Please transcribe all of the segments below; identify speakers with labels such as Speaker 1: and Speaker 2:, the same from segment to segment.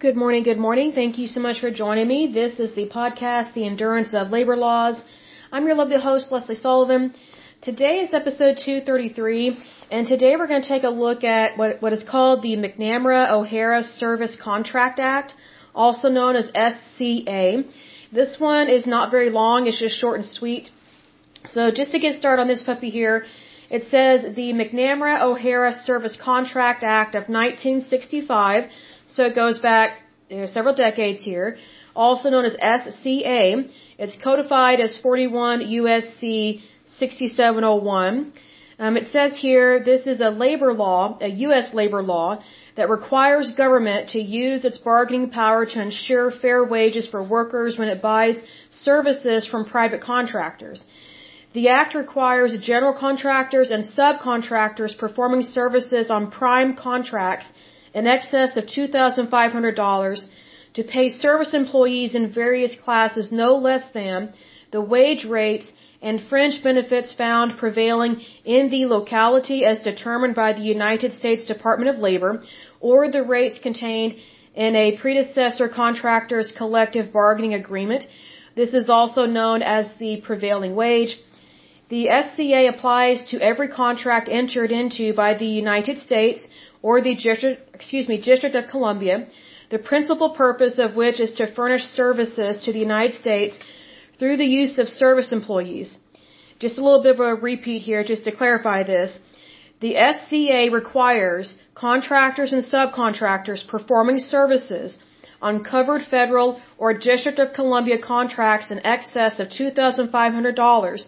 Speaker 1: Good morning, good morning. Thank you so much for joining me. This is the podcast, The Endurance of Labor Laws. I'm your lovely host, Lesley Sullivan. Today is episode 233, and today we're going to take a look at what, what is called the McNamara-O'Hara Service Contract Act, also known as SCA. This one is not very long, it's just short and sweet. So just to get started on this puppy here, it says the McNamara-O'Hara Service Contract Act of 1965 so it goes back you know, several decades here, also known as SCA. It's codified as 41 USC 6701. Um, it says here this is a labor law, a U.S. labor law, that requires government to use its bargaining power to ensure fair wages for workers when it buys services from private contractors. The Act requires general contractors and subcontractors performing services on prime contracts in excess of $2,500 to pay service employees in various classes no less than the wage rates and fringe benefits found prevailing in the locality as determined by the United States Department of Labor or the rates contained in a predecessor contractor's collective bargaining agreement. This is also known as the prevailing wage. The SCA applies to every contract entered into by the United States or the District, excuse me, District of Columbia, the principal purpose of which is to furnish services to the United States through the use of service employees. Just a little bit of a repeat here just to clarify this. The SCA requires contractors and subcontractors performing services on covered federal or District of Columbia contracts in excess of $2,500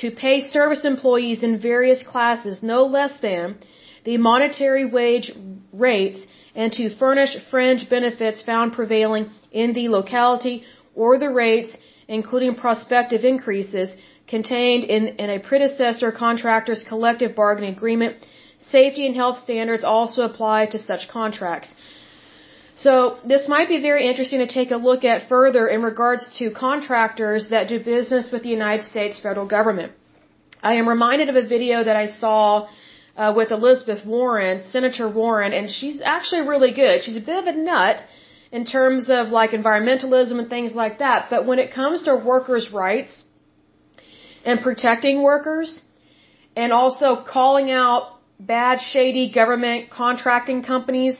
Speaker 1: to pay service employees in various classes no less than the monetary wage rates and to furnish fringe benefits found prevailing in the locality or the rates, including prospective increases, contained in, in a predecessor contractor's collective bargaining agreement. Safety and health standards also apply to such contracts. So this might be very interesting to take a look at further in regards to contractors that do business with the United States federal government. I am reminded of a video that I saw uh, with Elizabeth Warren, Senator Warren, and she's actually really good. She's a bit of a nut in terms of like environmentalism and things like that, but when it comes to workers' rights and protecting workers and also calling out bad, shady government contracting companies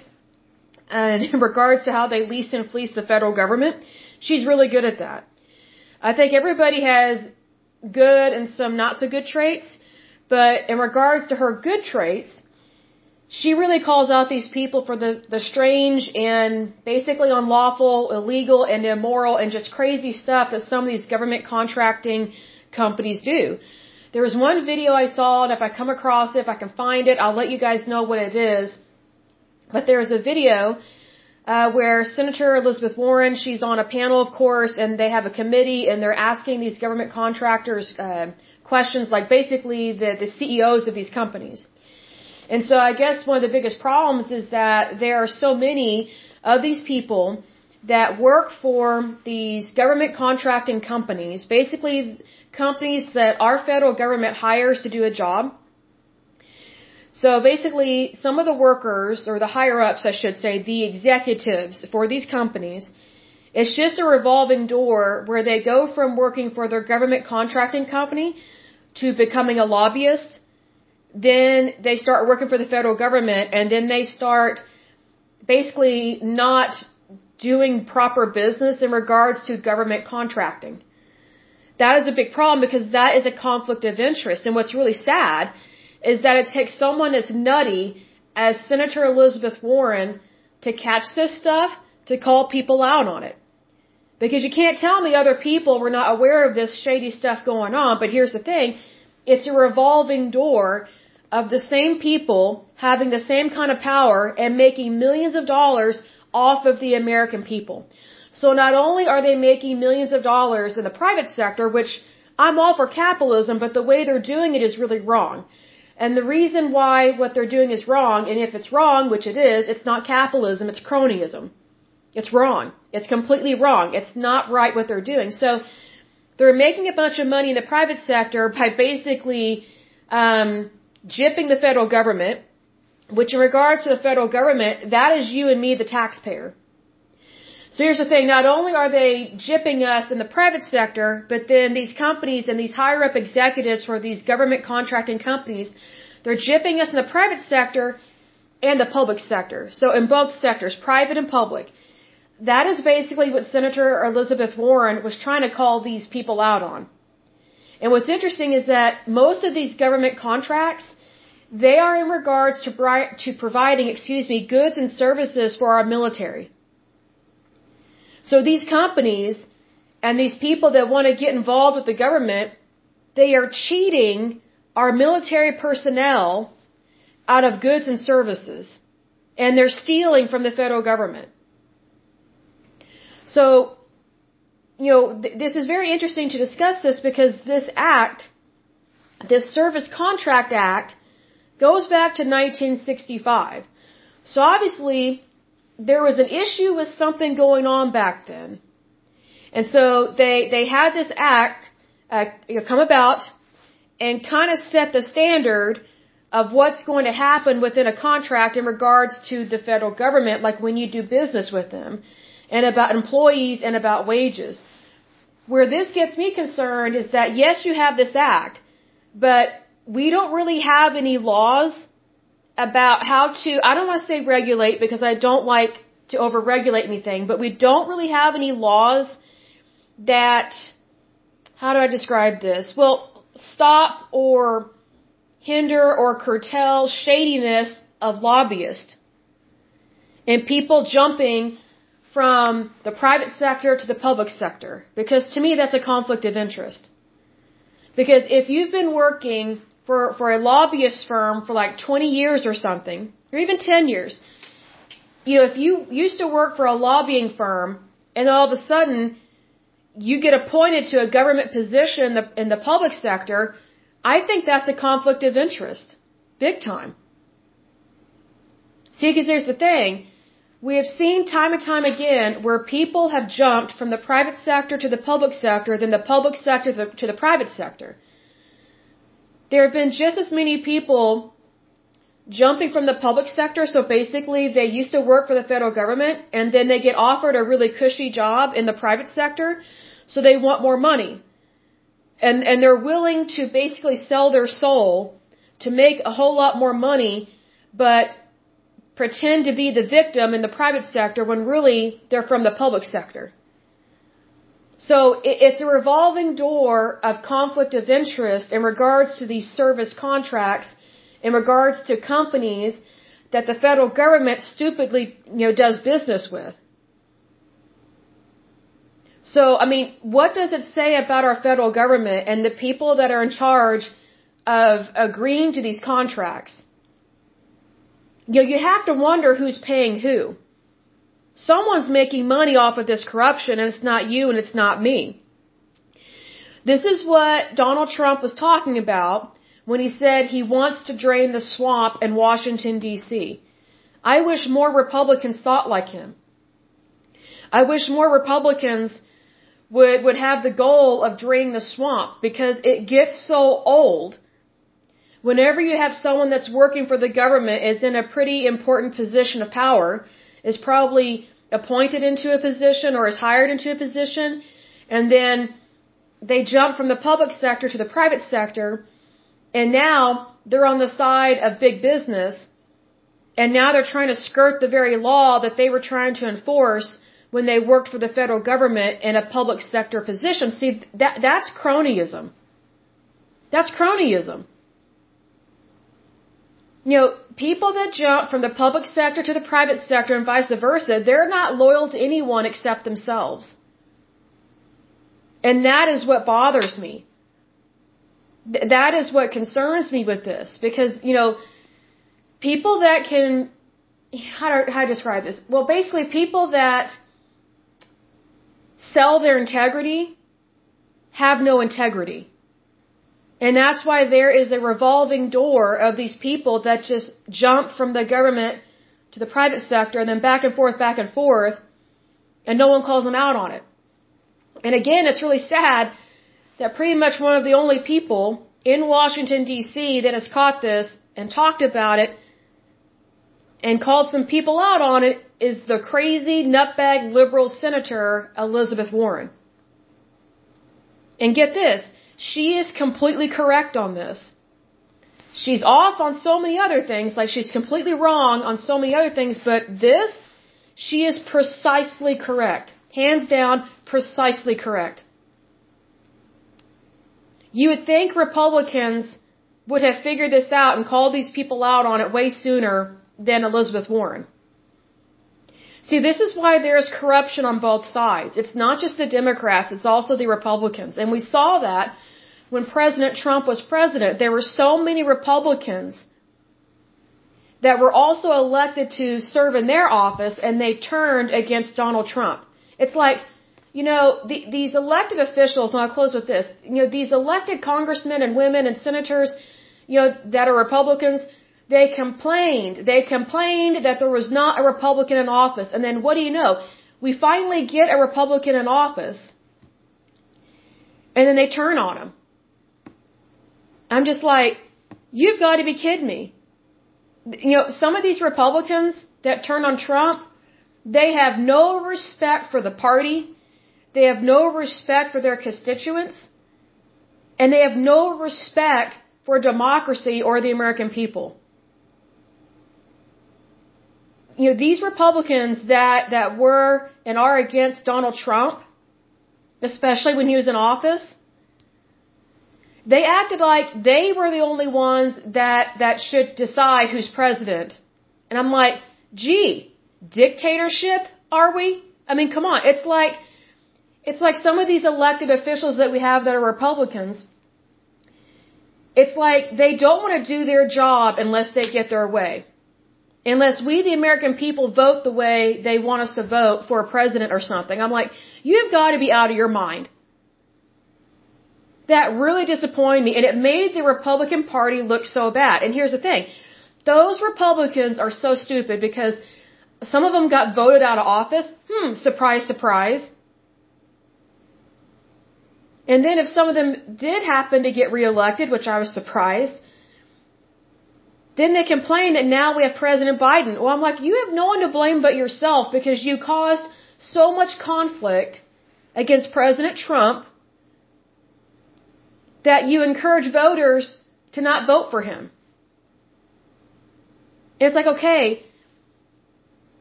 Speaker 1: and in regards to how they lease and fleece the federal government, she's really good at that. I think everybody has good and some not so good traits, but in regards to her good traits, she really calls out these people for the, the strange and basically unlawful, illegal, and immoral and just crazy stuff that some of these government contracting companies do. There was one video I saw, and if I come across it, if I can find it, I'll let you guys know what it is. But there's a video uh, where Senator Elizabeth Warren, she's on a panel, of course, and they have a committee, and they're asking these government contractors uh, questions like basically the, the CEOs of these companies. And so I guess one of the biggest problems is that there are so many of these people that work for these government contracting companies, basically companies that our federal government hires to do a job. So basically, some of the workers, or the higher ups, I should say, the executives for these companies, it's just a revolving door where they go from working for their government contracting company to becoming a lobbyist. Then they start working for the federal government and then they start basically not doing proper business in regards to government contracting. That is a big problem because that is a conflict of interest. And what's really sad is that it takes someone as nutty as Senator Elizabeth Warren to catch this stuff to call people out on it. Because you can't tell me other people were not aware of this shady stuff going on, but here's the thing. It's a revolving door of the same people having the same kind of power and making millions of dollars off of the American people. So not only are they making millions of dollars in the private sector, which I'm all for capitalism, but the way they're doing it is really wrong. And the reason why what they're doing is wrong, and if it's wrong, which it is, it's not capitalism, it's cronyism. It's wrong. It's completely wrong. It's not right what they're doing. So they're making a bunch of money in the private sector by basically um, jipping the federal government, which in regards to the federal government, that is you and me, the taxpayer. So here's the thing, not only are they gypping us in the private sector, but then these companies and these higher up executives for these government contracting companies, they're gypping us in the private sector and the public sector. So in both sectors, private and public. That is basically what Senator Elizabeth Warren was trying to call these people out on. And what's interesting is that most of these government contracts, they are in regards to, to providing, excuse me, goods and services for our military. So these companies and these people that want to get involved with the government, they are cheating our military personnel out of goods and services. And they're stealing from the federal government. So, you know, th this is very interesting to discuss this because this act, this Service Contract Act, goes back to 1965. So obviously, there was an issue with something going on back then. And so they, they had this act uh, come about and kind of set the standard of what's going to happen within a contract in regards to the federal government, like when you do business with them, and about employees and about wages. Where this gets me concerned is that yes, you have this act, but we don't really have any laws about how to, I don't want to say regulate because I don't like to overregulate anything, but we don't really have any laws that, how do I describe this? Well, stop or hinder or curtail shadiness of lobbyists and people jumping from the private sector to the public sector. Because to me, that's a conflict of interest. Because if you've been working for, for a lobbyist firm for like 20 years or something, or even 10 years. You know, if you used to work for a lobbying firm and all of a sudden you get appointed to a government position in the, in the public sector, I think that's a conflict of interest. Big time. See, because there's the thing. We have seen time and time again where people have jumped from the private sector to the public sector, then the public sector to the, to the private sector there have been just as many people jumping from the public sector. So basically, they used to work for the federal government and then they get offered a really cushy job in the private sector. So they want more money. And, and they're willing to basically sell their soul to make a whole lot more money, but pretend to be the victim in the private sector when really they're from the public sector. So it's a revolving door of conflict of interest in regards to these service contracts, in regards to companies that the federal government stupidly, you know, does business with. So, I mean, what does it say about our federal government and the people that are in charge of agreeing to these contracts? You know, you have to wonder who's paying who. Someone's making money off of this corruption and it's not you and it's not me. This is what Donald Trump was talking about when he said he wants to drain the swamp in Washington DC. I wish more Republicans thought like him. I wish more Republicans would, would have the goal of draining the swamp because it gets so old. Whenever you have someone that's working for the government is in a pretty important position of power, is probably appointed into a position or is hired into a position, and then they jump from the public sector to the private sector, and now they're on the side of big business, and now they're trying to skirt the very law that they were trying to enforce when they worked for the federal government in a public sector position. See, that, that's cronyism. That's cronyism. You know, people that jump from the public sector to the private sector and vice versa, they're not loyal to anyone except themselves. And that is what bothers me. Th that is what concerns me with this. Because, you know, people that can, how do, how do I describe this? Well, basically people that sell their integrity have no integrity. And that's why there is a revolving door of these people that just jump from the government to the private sector and then back and forth, back and forth, and no one calls them out on it. And again, it's really sad that pretty much one of the only people in Washington DC that has caught this and talked about it and called some people out on it is the crazy nutbag liberal senator Elizabeth Warren. And get this, she is completely correct on this. She's off on so many other things, like she's completely wrong on so many other things, but this, she is precisely correct. Hands down, precisely correct. You would think Republicans would have figured this out and called these people out on it way sooner than Elizabeth Warren. See, this is why there's corruption on both sides. It's not just the Democrats, it's also the Republicans. And we saw that when President Trump was president. There were so many Republicans that were also elected to serve in their office and they turned against Donald Trump. It's like, you know, the, these elected officials, and I'll close with this, you know, these elected congressmen and women and senators, you know, that are Republicans, they complained. They complained that there was not a Republican in office. And then what do you know? We finally get a Republican in office. And then they turn on him. I'm just like, you've got to be kidding me. You know, some of these Republicans that turn on Trump, they have no respect for the party. They have no respect for their constituents. And they have no respect for democracy or the American people you know, these Republicans that, that were and are against Donald Trump, especially when he was in office, they acted like they were the only ones that, that should decide who's president. And I'm like, gee, dictatorship, are we? I mean, come on. It's like, it's like some of these elected officials that we have that are Republicans. It's like they don't want to do their job unless they get their way unless we, the American people, vote the way they want us to vote for a president or something. I'm like, you've got to be out of your mind. That really disappointed me, and it made the Republican Party look so bad. And here's the thing those Republicans are so stupid because some of them got voted out of office. Hmm, surprise, surprise. And then if some of them did happen to get reelected, which I was surprised, then they complain that now we have President Biden. Well, I'm like, you have no one to blame but yourself because you caused so much conflict against President Trump that you encourage voters to not vote for him. It's like, okay,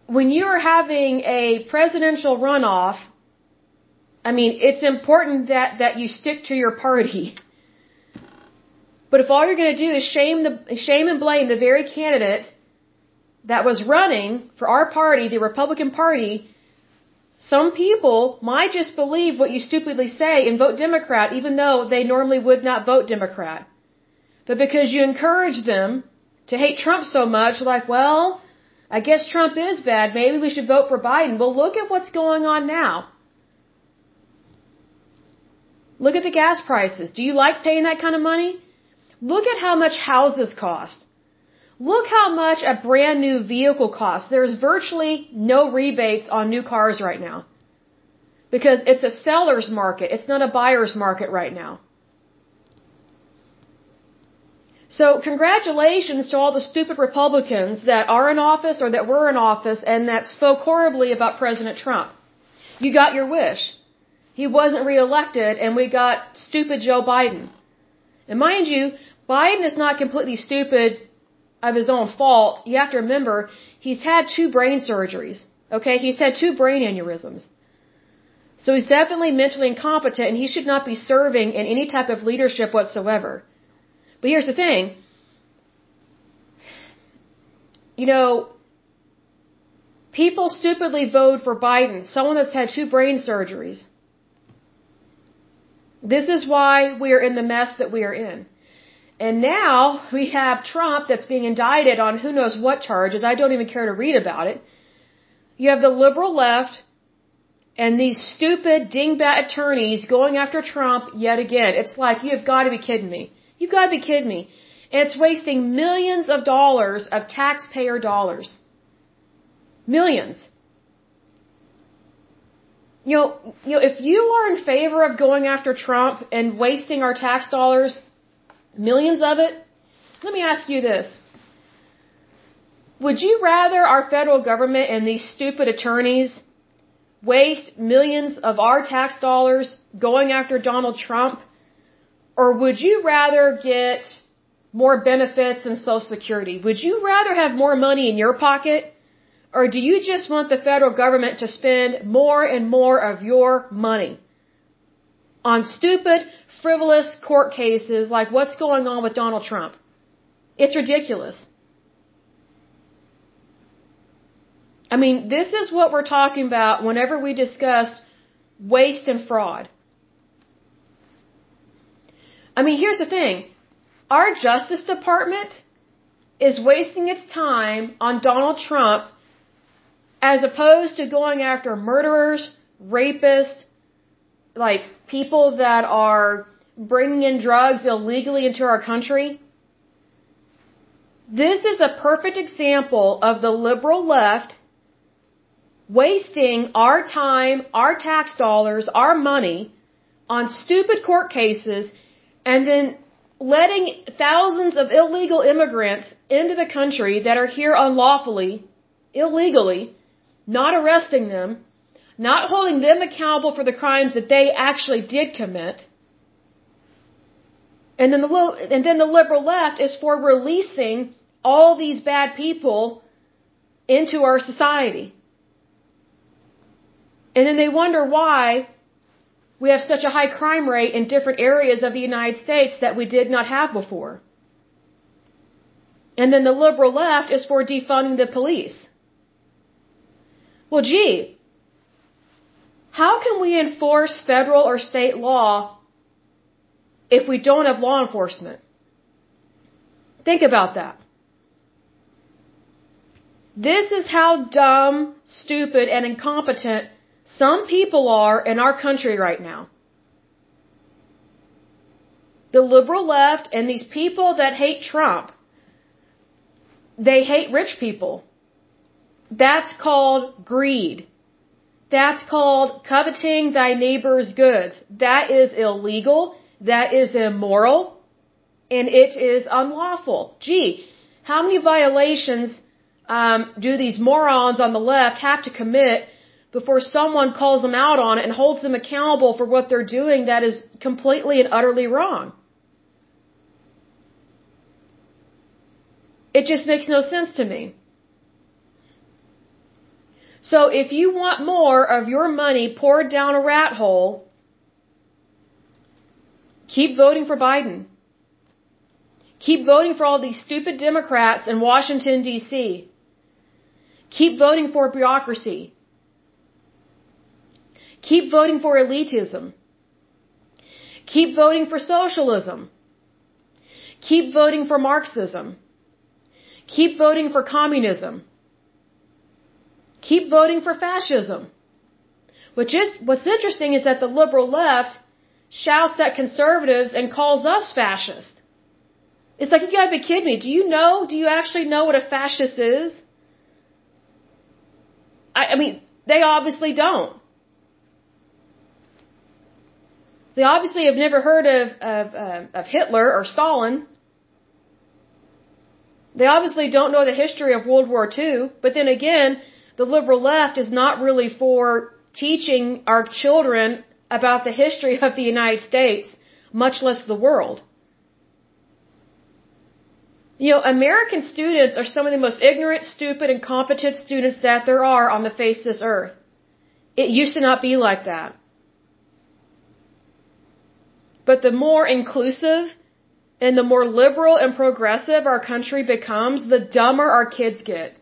Speaker 1: when you're having a presidential runoff, I mean, it's important that, that you stick to your party. But if all you're going to do is shame the shame and blame the very candidate that was running for our party, the Republican Party, some people might just believe what you stupidly say and vote Democrat even though they normally would not vote Democrat. But because you encourage them to hate Trump so much, like, well, I guess Trump is bad, maybe we should vote for Biden. Well, look at what's going on now. Look at the gas prices. Do you like paying that kind of money? Look at how much houses cost. Look how much a brand new vehicle costs. There's virtually no rebates on new cars right now. Because it's a seller's market. It's not a buyer's market right now. So congratulations to all the stupid Republicans that are in office or that were in office and that spoke horribly about President Trump. You got your wish. He wasn't reelected and we got stupid Joe Biden. And mind you, Biden is not completely stupid of his own fault. You have to remember, he's had two brain surgeries. Okay, he's had two brain aneurysms. So he's definitely mentally incompetent and he should not be serving in any type of leadership whatsoever. But here's the thing. You know, people stupidly vote for Biden, someone that's had two brain surgeries. This is why we are in the mess that we are in. And now we have Trump that's being indicted on who knows what charges. I don't even care to read about it. You have the liberal left and these stupid dingbat attorneys going after Trump yet again. It's like, you've got to be kidding me. You've got to be kidding me. And it's wasting millions of dollars of taxpayer dollars. Millions. You know, you know, if you are in favor of going after Trump and wasting our tax dollars, Millions of it? Let me ask you this. Would you rather our federal government and these stupid attorneys waste millions of our tax dollars going after Donald Trump? Or would you rather get more benefits and Social Security? Would you rather have more money in your pocket? Or do you just want the federal government to spend more and more of your money on stupid, frivolous court cases like what's going on with Donald Trump? It's ridiculous. I mean, this is what we're talking about whenever we discuss waste and fraud. I mean, here's the thing. Our Justice Department is wasting its time on Donald Trump as opposed to going after murderers, rapists, like people that are bringing in drugs illegally into our country. This is a perfect example of the liberal left wasting our time, our tax dollars, our money on stupid court cases and then letting thousands of illegal immigrants into the country that are here unlawfully, illegally, not arresting them, not holding them accountable for the crimes that they actually did commit. And then the and then the liberal left is for releasing all these bad people into our society. And then they wonder why we have such a high crime rate in different areas of the United States that we did not have before. And then the liberal left is for defunding the police. Well, gee, how can we enforce federal or state law if we don't have law enforcement? Think about that. This is how dumb, stupid, and incompetent some people are in our country right now. The liberal left and these people that hate Trump, they hate rich people. That's called greed. That's called coveting thy neighbor's goods. That is illegal. That is immoral. And it is unlawful. Gee, how many violations um, do these morons on the left have to commit before someone calls them out on it and holds them accountable for what they're doing that is completely and utterly wrong. It just makes no sense to me. So if you want more of your money poured down a rat hole, keep voting for Biden. Keep voting for all these stupid Democrats in Washington, D.C. Keep voting for bureaucracy. Keep voting for elitism. Keep voting for socialism. Keep voting for Marxism. Keep voting for communism. Keep voting for fascism. Which is, what's interesting is that the liberal left shouts at conservatives and calls us fascist. It's like, you gotta be kidding me. Do you know, do you actually know what a fascist is? I, I mean, they obviously don't. They obviously have never heard of, of, uh, of Hitler or Stalin. They obviously don't know the history of World War II. But then again, the liberal left is not really for teaching our children about the history of the United States, much less the world. You know, American students are some of the most ignorant, stupid, and incompetent students that there are on the face of this earth. It used to not be like that. But the more inclusive and the more liberal and progressive our country becomes, the dumber our kids get.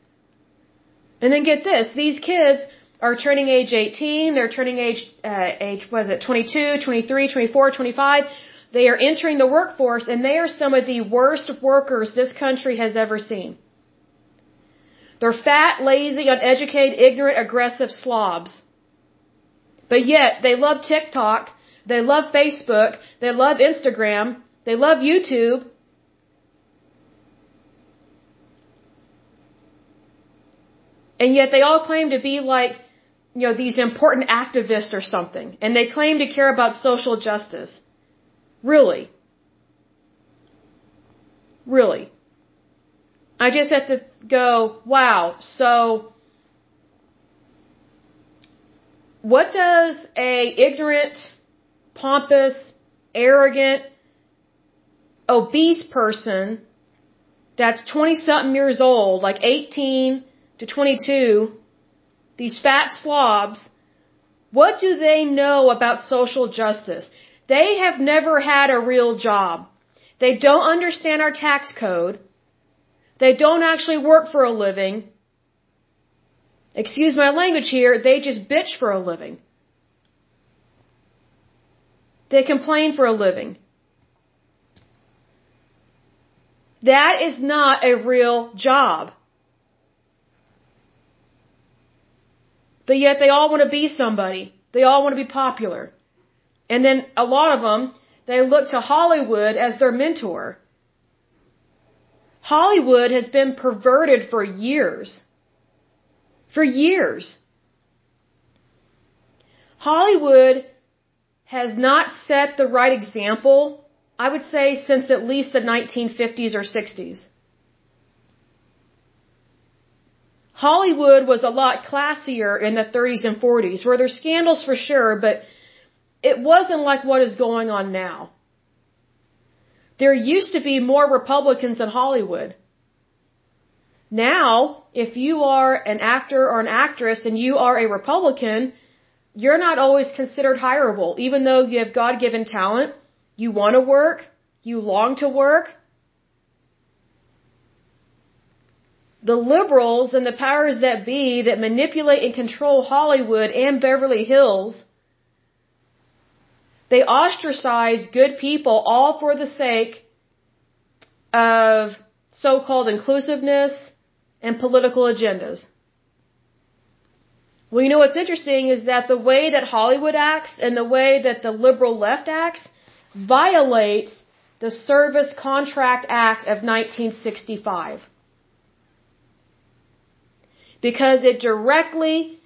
Speaker 1: And then get this, these kids are turning age 18, they're turning age, uh, age, was it, 22, 23, 24, 25. They are entering the workforce and they are some of the worst workers this country has ever seen. They're fat, lazy, uneducated, ignorant, aggressive slobs. But yet, they love TikTok they love Facebook. They love Instagram. They love YouTube. And yet they all claim to be like, you know, these important activists or something. And they claim to care about social justice. Really? Really? I just have to go, wow, so what does a ignorant, pompous, arrogant, obese person that's 20 something years old, like 18 to 22, these fat slobs, what do they know about social justice? They have never had a real job. They don't understand our tax code. They don't actually work for a living. Excuse my language here, they just bitch for a living. They complain for a living. That is not a real job. But yet they all want to be somebody. They all want to be popular. And then a lot of them, they look to Hollywood as their mentor. Hollywood has been perverted for years. For years. Hollywood has not set the right example, I would say, since at least the 1950s or 60s. Hollywood was a lot classier in the 30s and 40s, where there's scandals for sure, but it wasn't like what is going on now. There used to be more Republicans in Hollywood. Now, if you are an actor or an actress and you are a Republican, you're not always considered hireable, even though you have God given talent, you want to work, you long to work. The liberals and the powers that be that manipulate and control Hollywood and Beverly Hills they ostracize good people all for the sake of so-called inclusiveness and political agendas. Well, you know what's interesting is that the way that Hollywood acts and the way that the liberal left acts violates the Service Contract Act of 1965. Because it directly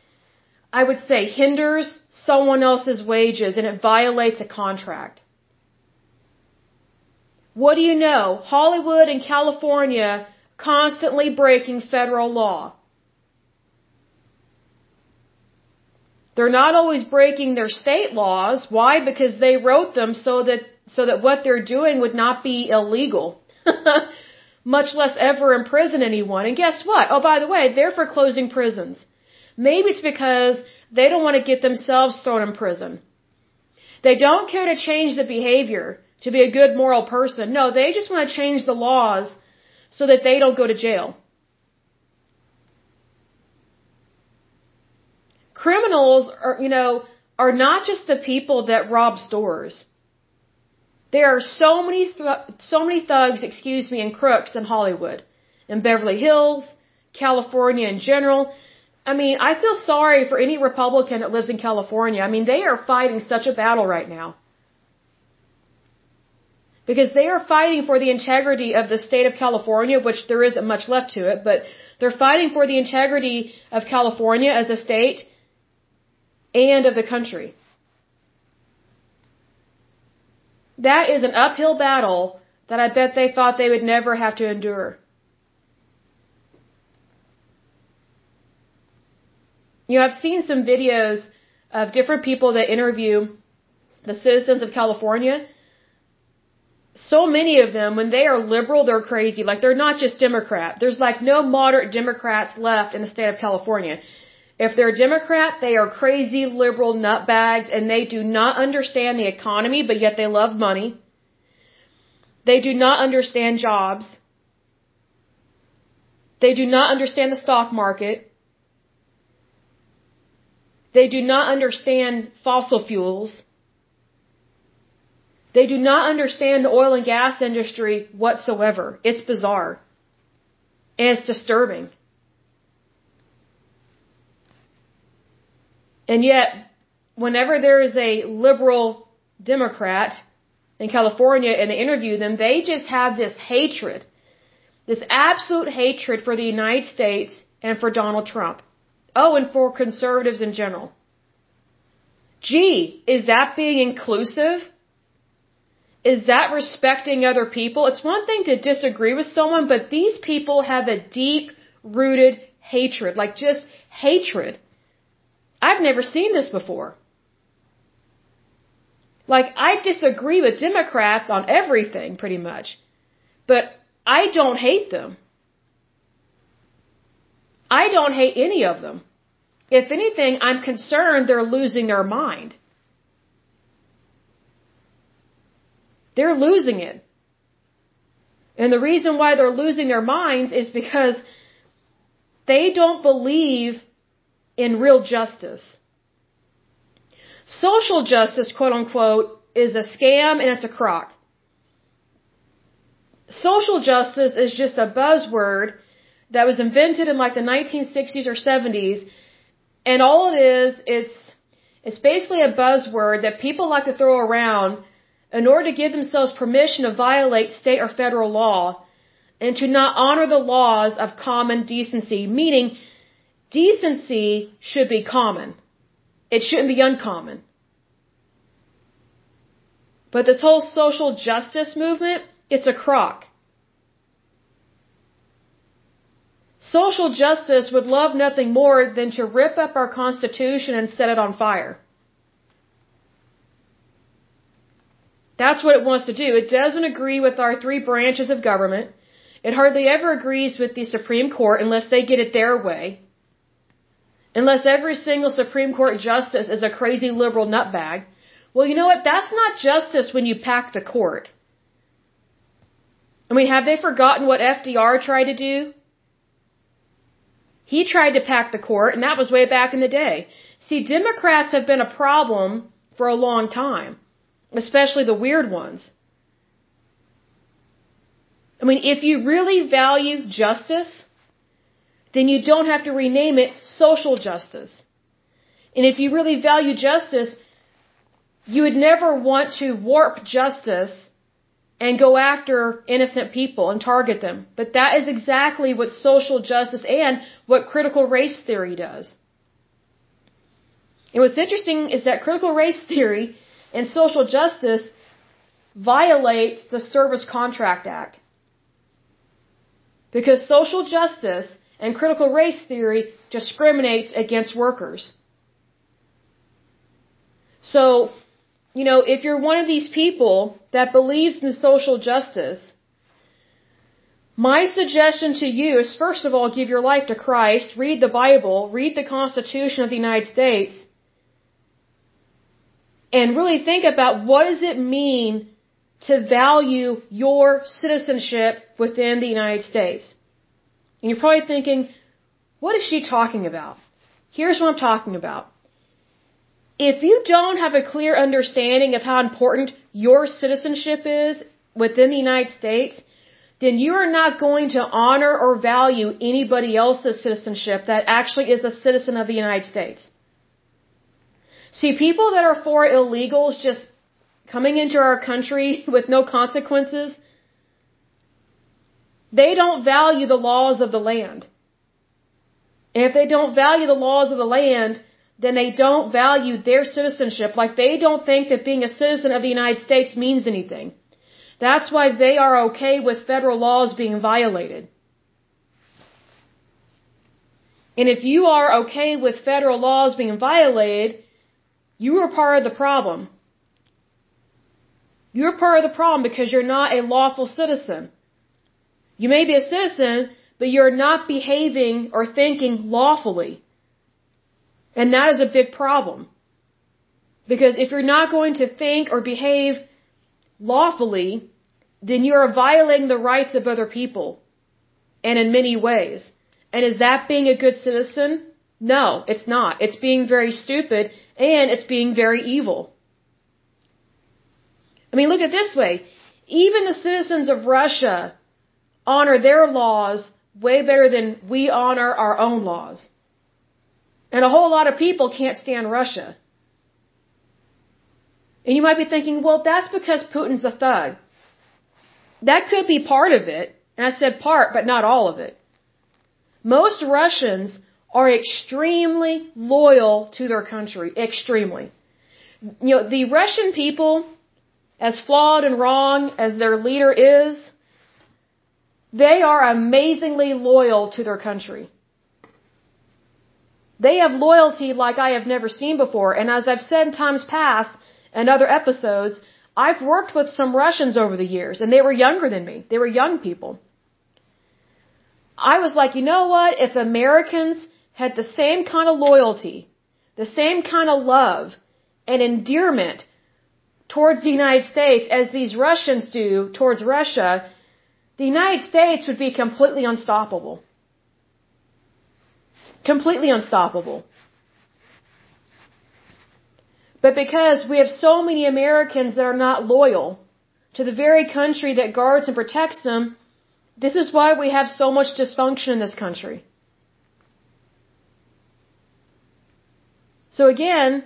Speaker 1: I would say, hinders someone else's wages and it violates a contract. What do you know? Hollywood and California constantly breaking federal law. They're not always breaking their state laws. Why? Because they wrote them so that, so that what they're doing would not be illegal. Much less ever imprison anyone. And guess what? Oh, by the way, they're for closing prisons. Maybe it's because they don't want to get themselves thrown in prison. They don't care to change the behavior to be a good moral person. No, they just want to change the laws so that they don't go to jail. Criminals are, you know, are not just the people that rob stores. There are so many, so many thugs, excuse me, and crooks in Hollywood, in Beverly Hills, California in general. I mean, I feel sorry for any Republican that lives in California. I mean, they are fighting such a battle right now. Because they are fighting for the integrity of the state of California, which there isn't much left to it, but they're fighting for the integrity of California as a state and of the country. That is an uphill battle that I bet they thought they would never have to endure. You know, I've seen some videos of different people that interview the citizens of California. So many of them, when they are liberal, they're crazy. Like they're not just Democrat. There's like no moderate Democrats left in the state of California. If they're a Democrat, they are crazy liberal nutbags and they do not understand the economy, but yet they love money. They do not understand jobs. They do not understand the stock market. They do not understand fossil fuels. They do not understand the oil and gas industry whatsoever. It's bizarre. And it's disturbing. And yet, whenever there is a liberal Democrat in California and they interview them, they just have this hatred, this absolute hatred for the United States and for Donald Trump. Oh, and for conservatives in general. Gee, is that being inclusive? is that respecting other people? It's one thing to disagree with someone, but these people have a deep rooted hatred, like just hatred. I've never seen this before. Like, I disagree with Democrats on everything, pretty much. But I don't hate them. I don't hate any of them. If anything, I'm concerned they're losing their mind. They're losing it. And the reason why they're losing their minds is because they don't believe in real justice. Social justice, quote unquote, is a scam and it's a crock. Social justice is just a buzzword that was invented in like the 1960s or 70s. And all it is, it's, it's basically a buzzword that people like to throw around in order to give themselves permission to violate state or federal law and to not honor the laws of common decency, meaning decency should be common. It shouldn't be uncommon. But this whole social justice movement, it's a crock. Social justice would love nothing more than to rip up our Constitution and set it on fire. That's what it wants to do. It doesn't agree with our three branches of government. It hardly ever agrees with the Supreme Court unless they get it their way. Unless every single Supreme Court justice is a crazy liberal nutbag. Well, you know what? That's not justice when you pack the court. I mean, have they forgotten what FDR tried to do? He tried to pack the court, and that was way back in the day. See, Democrats have been a problem for a long time, especially the weird ones. I mean, if you really value justice, then you don't have to rename it social justice. And if you really value justice, you would never want to warp justice and go after innocent people and target them. But that is exactly what social justice and what critical race theory does. And what's interesting is that critical race theory and social justice violates the Service Contract Act. Because social justice and critical race theory discriminates against workers. So, you know, if you're one of these people that believes in social justice, my suggestion to you is first of all, give your life to Christ, read the Bible, read the Constitution of the United States, and really think about what does it mean to value your citizenship within the United States. And you're probably thinking, what is she talking about? Here's what I'm talking about. If you don't have a clear understanding of how important your citizenship is within the United States, then you are not going to honor or value anybody else's citizenship that actually is a citizen of the United States. See, people that are for illegals just coming into our country with no consequences, they don't value the laws of the land. And if they don't value the laws of the land, then they don't value their citizenship. Like they don't think that being a citizen of the United States means anything. That's why they are okay with federal laws being violated. And if you are okay with federal laws being violated, you are part of the problem. You're part of the problem because you're not a lawful citizen. You may be a citizen, but you're not behaving or thinking lawfully. And that is a big problem. Because if you're not going to think or behave lawfully, then you are violating the rights of other people. And in many ways. And is that being a good citizen? No, it's not. It's being very stupid and it's being very evil. I mean, look at this way. Even the citizens of Russia honor their laws way better than we honor our own laws. And a whole lot of people can't stand Russia. And you might be thinking, well, that's because Putin's a thug. That could be part of it. And I said part, but not all of it. Most Russians are extremely loyal to their country. Extremely. You know, the Russian people as flawed and wrong as their leader is, they are amazingly loyal to their country. They have loyalty like I have never seen before. And as I've said in times past and other episodes, I've worked with some Russians over the years and they were younger than me. They were young people. I was like, you know what? If Americans had the same kind of loyalty, the same kind of love and endearment towards the United States as these Russians do towards Russia, the United States would be completely unstoppable. Completely unstoppable. But because we have so many Americans that are not loyal to the very country that guards and protects them, this is why we have so much dysfunction in this country. So again,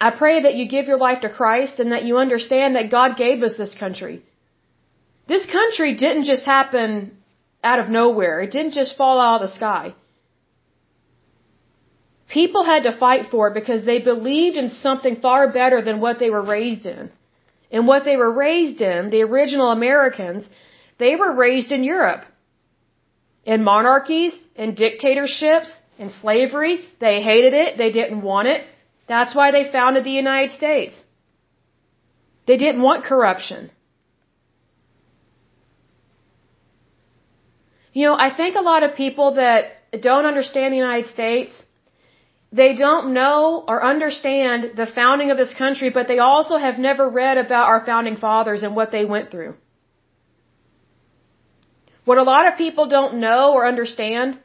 Speaker 1: I pray that you give your life to Christ and that you understand that God gave us this country. This country didn't just happen out of nowhere. It didn't just fall out of the sky. People had to fight for it because they believed in something far better than what they were raised in. And what they were raised in, the original Americans, they were raised in Europe. In monarchies, in dictatorships, in slavery. They hated it. They didn't want it. That's why they founded the United States. They didn't want corruption. You know, I think a lot of people that don't understand the United States, they don't know or understand the founding of this country, but they also have never read about our founding fathers and what they went through. What a lot of people don't know or understand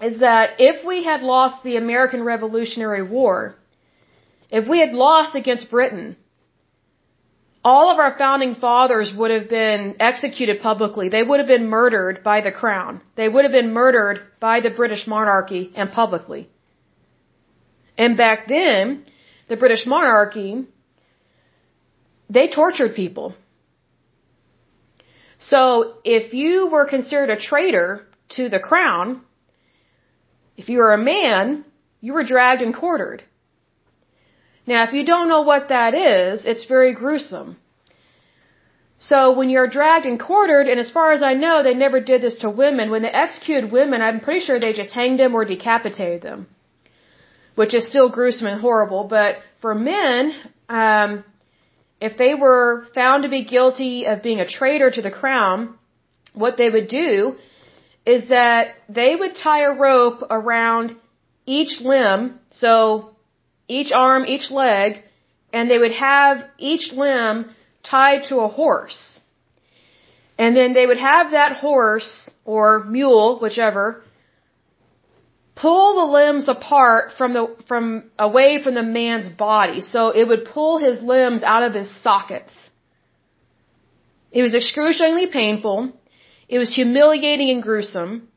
Speaker 1: is that if we had lost the American Revolutionary War, if we had lost against Britain, all of our founding fathers would have been executed publicly. They would have been murdered by the crown. They would have been murdered by the British monarchy and publicly. And back then, the British monarchy, they tortured people. So if you were considered a traitor to the crown, if you were a man, you were dragged and quartered. Now, if you don't know what that is, it's very gruesome. So when you're dragged and quartered, and as far as I know, they never did this to women. When they executed women, I'm pretty sure they just hanged them or decapitated them, which is still gruesome and horrible. But for men, um, if they were found to be guilty of being a traitor to the crown, what they would do is that they would tie a rope around each limb. So each arm, each leg, and they would have each limb tied to a horse. And then they would have that horse or mule, whichever, pull the limbs apart from the from away from the man's body. So it would pull his limbs out of his sockets. It was excruciatingly painful. It was humiliating and gruesome.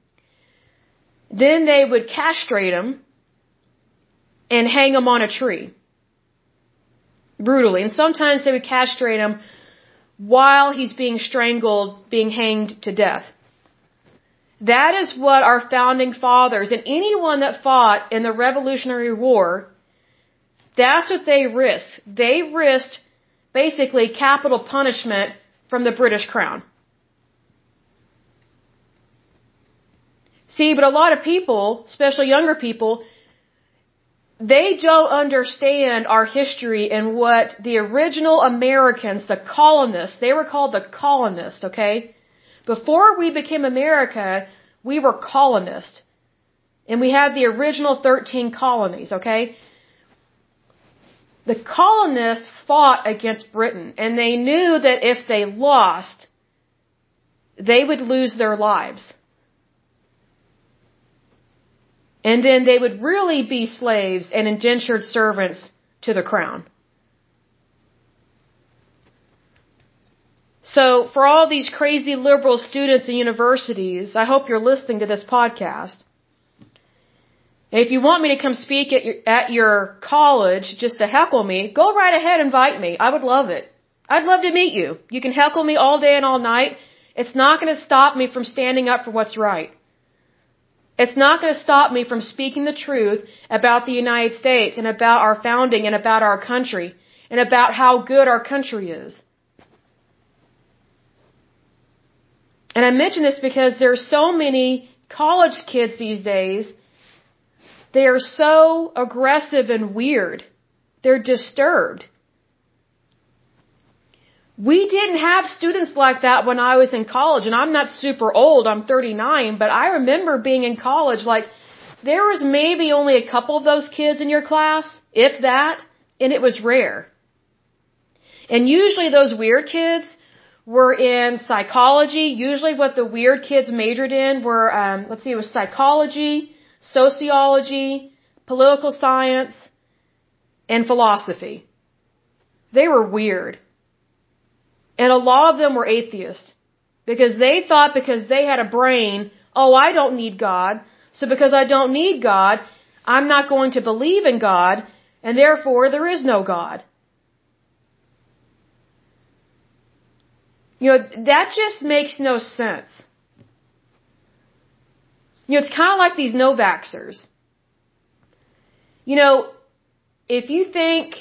Speaker 1: Then they would castrate him and hang him on a tree. Brutally. And sometimes they would castrate him while he's being strangled, being hanged to death. That is what our founding fathers and anyone that fought in the Revolutionary War, that's what they risked. They risked basically capital punishment from the British Crown. See, but a lot of people, especially younger people, they don't understand our history and what the original Americans, the colonists, they were called the colonists, okay? Before we became America, we were colonists. And we had the original 13 colonies, okay? The colonists fought against Britain and they knew that if they lost, they would lose their lives. And then they would really be slaves and indentured servants to the crown. So, for all these crazy liberal students in universities, I hope you're listening to this podcast. And if you want me to come speak at your, at your college just to heckle me, go right ahead, and invite me. I would love it. I'd love to meet you. You can heckle me all day and all night. It's not going to stop me from standing up for what's right. It's not going to stop me from speaking the truth about the United States and about our founding and about our country and about how good our country is. And I mention this because there are so many college kids these days. They are so aggressive and weird. They're disturbed. We didn't have students like that when I was in college, and I'm not super old, I'm 39, but I remember being in college, like, there was maybe only a couple of those kids in your class, if that, and it was rare. And usually those weird kids were in psychology. Usually what the weird kids majored in were, um, let's see, it was psychology, sociology, political science, and philosophy. They were weird. And a lot of them were atheists. Because they thought because they had a brain, oh, I don't need God. So because I don't need God, I'm not going to believe in God, and therefore there is no God. You know, that just makes no sense. You know, it's kind of like these no vaxxers. You know, if you think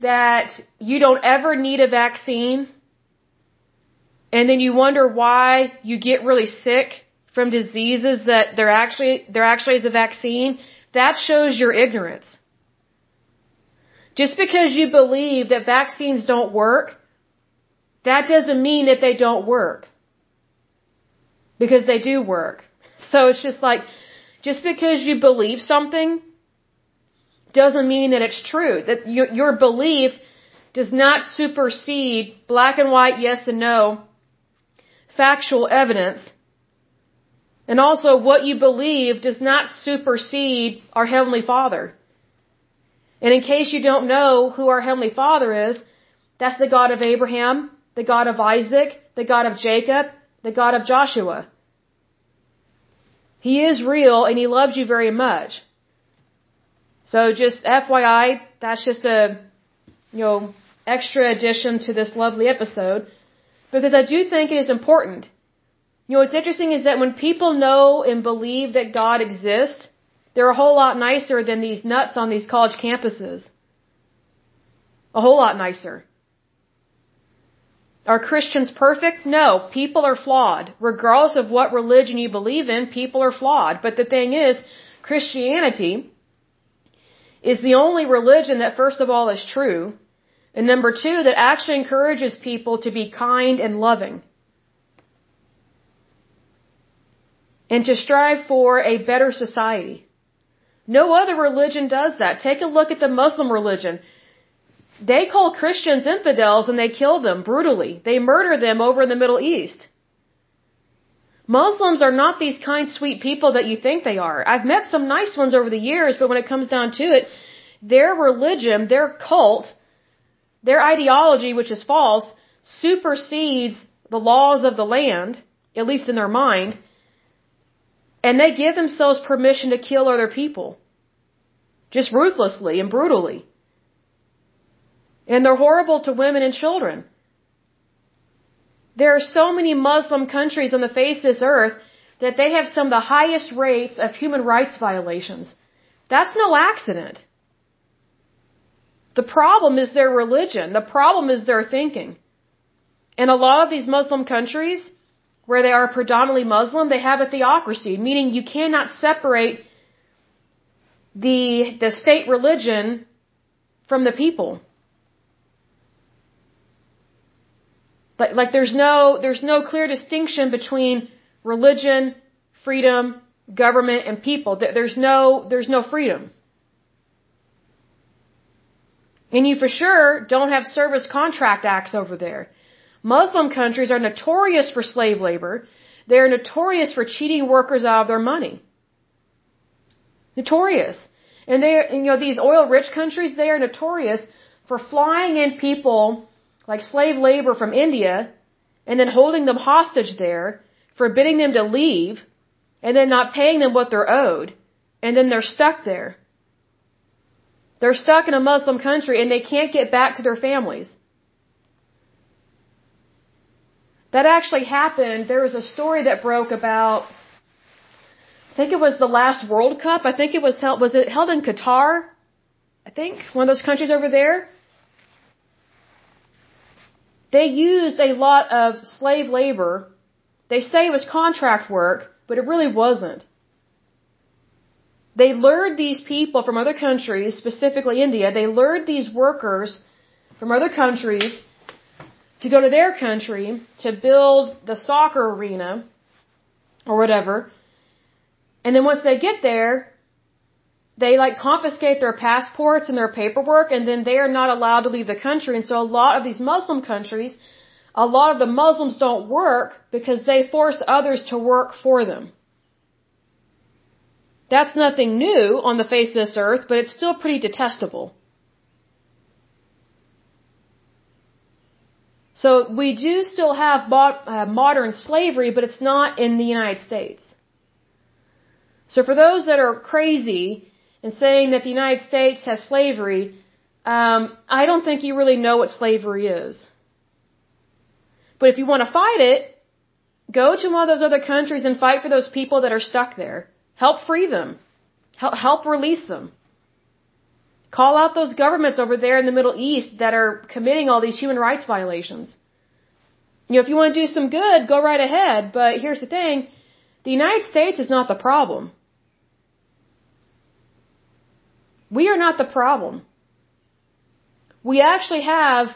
Speaker 1: that you don't ever need a vaccine, and then you wonder why you get really sick from diseases that there actually there actually is a vaccine, that shows your ignorance. Just because you believe that vaccines don't work, that doesn't mean that they don't work. Because they do work. So it's just like, just because you believe something doesn't mean that it's true. That your, your belief does not supersede black and white yes and no factual evidence. And also what you believe does not supersede our Heavenly Father. And in case you don't know who our Heavenly Father is, that's the God of Abraham, the God of Isaac, the God of Jacob, the God of Joshua. He is real and He loves you very much. So just FYI, that's just a, you know, extra addition to this lovely episode. Because I do think it is important. You know, what's interesting is that when people know and believe that God exists, they're a whole lot nicer than these nuts on these college campuses. A whole lot nicer. Are Christians perfect? No. People are flawed. Regardless of what religion you believe in, people are flawed. But the thing is, Christianity is the only religion that first of all is true, and number two, that actually encourages people to be kind and loving. And to strive for a better society. No other religion does that. Take a look at the Muslim religion. They call Christians infidels and they kill them brutally. They murder them over in the Middle East. Muslims are not these kind, sweet people that you think they are. I've met some nice ones over the years, but when it comes down to it, their religion, their cult, their ideology, which is false, supersedes the laws of the land, at least in their mind, and they give themselves permission to kill other people. Just ruthlessly and brutally. And they're horrible to women and children. There are so many Muslim countries on the face of this earth that they have some of the highest rates of human rights violations. That's no accident. The problem is their religion. The problem is their thinking. In a lot of these Muslim countries, where they are predominantly Muslim, they have a theocracy, meaning you cannot separate the, the state religion from the people. Like, like there's no, there's no clear distinction between religion, freedom, government, and people. There's no, there's no freedom. And you for sure don't have service contract acts over there. Muslim countries are notorious for slave labor. They're notorious for cheating workers out of their money. Notorious. And they, you know, these oil rich countries, they are notorious for flying in people like slave labor from India and then holding them hostage there, forbidding them to leave, and then not paying them what they're owed, and then they're stuck there. They're stuck in a Muslim country and they can't get back to their families. That actually happened. There was a story that broke about, I think it was the last World Cup. I think it was held, was it held in Qatar? I think, one of those countries over there. they used a lot of slave labor. They say it was contract work, but it really wasn't. They lured these people from other countries, specifically India, they lured these workers from other countries to go to their country to build the soccer arena or whatever. And then once they get there, they like confiscate their passports and their paperwork and then they are not allowed to leave the country. And so a lot of these Muslim countries, a lot of the Muslims don't work because they force others to work for them. That's nothing new on the face of this earth, but it's still pretty detestable. So we do still have uh, modern slavery, but it's not in the United States. So for those that are crazy and saying that the United States has slavery, um, I don't think you really know what slavery is. But if you want to fight it, go to one of those other countries and fight for those people that are stuck there. Help free them. Help, help release them. Call out those governments over there in the Middle East that are committing all these human rights violations. You know, if you want to do some good, go right ahead. But here's the thing. The United States is not the problem. We are not the problem. We actually have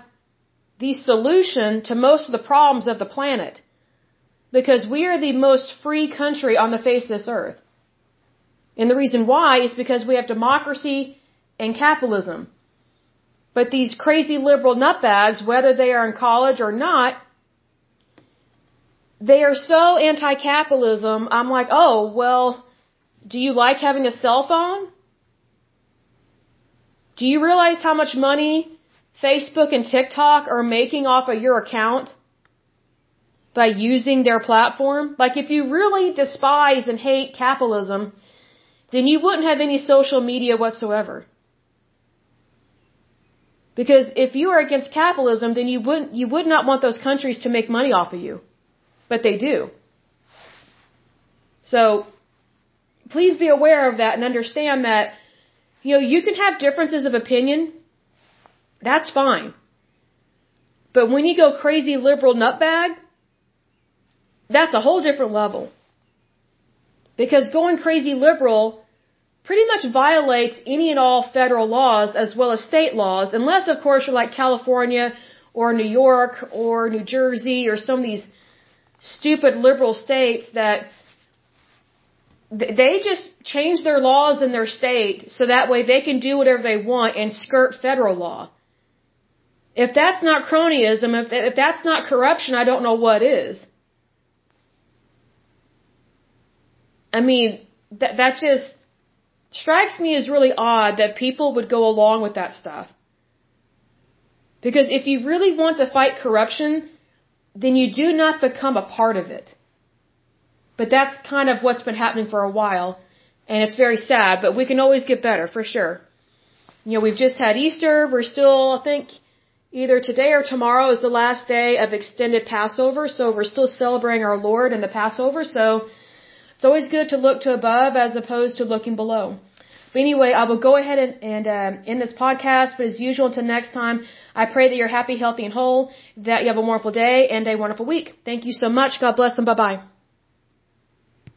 Speaker 1: the solution to most of the problems of the planet. Because we are the most free country on the face of this earth. And the reason why is because we have democracy and capitalism. But these crazy liberal nutbags, whether they are in college or not, they are so anti-capitalism, I'm like, oh, well, do you like having a cell phone? Do you realize how much money Facebook and TikTok are making off of your account by using their platform? Like if you really despise and hate capitalism, then you wouldn't have any social media whatsoever. Because if you are against capitalism, then you wouldn't, you would not want those countries to make money off of you. But they do. So, please be aware of that and understand that you know, you can have differences of opinion. That's fine. But when you go crazy liberal nutbag, that's a whole different level. Because going crazy liberal pretty much violates any and all federal laws as well as state laws, unless of course you're like California or New York or New Jersey or some of these stupid liberal states that they just change their laws in their state so that way they can do whatever they want and skirt federal law. If that's not cronyism, if, if that's not corruption, I don't know what is. I mean, that, that just strikes me as really odd that people would go along with that stuff. Because if you really want to fight corruption, then you do not become a part of it. But that's kind of what's been happening for a while. And it's very sad, but we can always get better, for sure. You know, we've just had Easter. We're still, I think, either today or tomorrow is the last day of extended Passover. So we're still celebrating our Lord in the Passover. So it's always good to look to above as opposed to looking below. But anyway, I will go ahead and, and um, end this podcast. But as usual, until next time, I pray that you're happy, healthy, and whole, that you have a wonderful day and a wonderful week. Thank you so much. God bless and bye bye.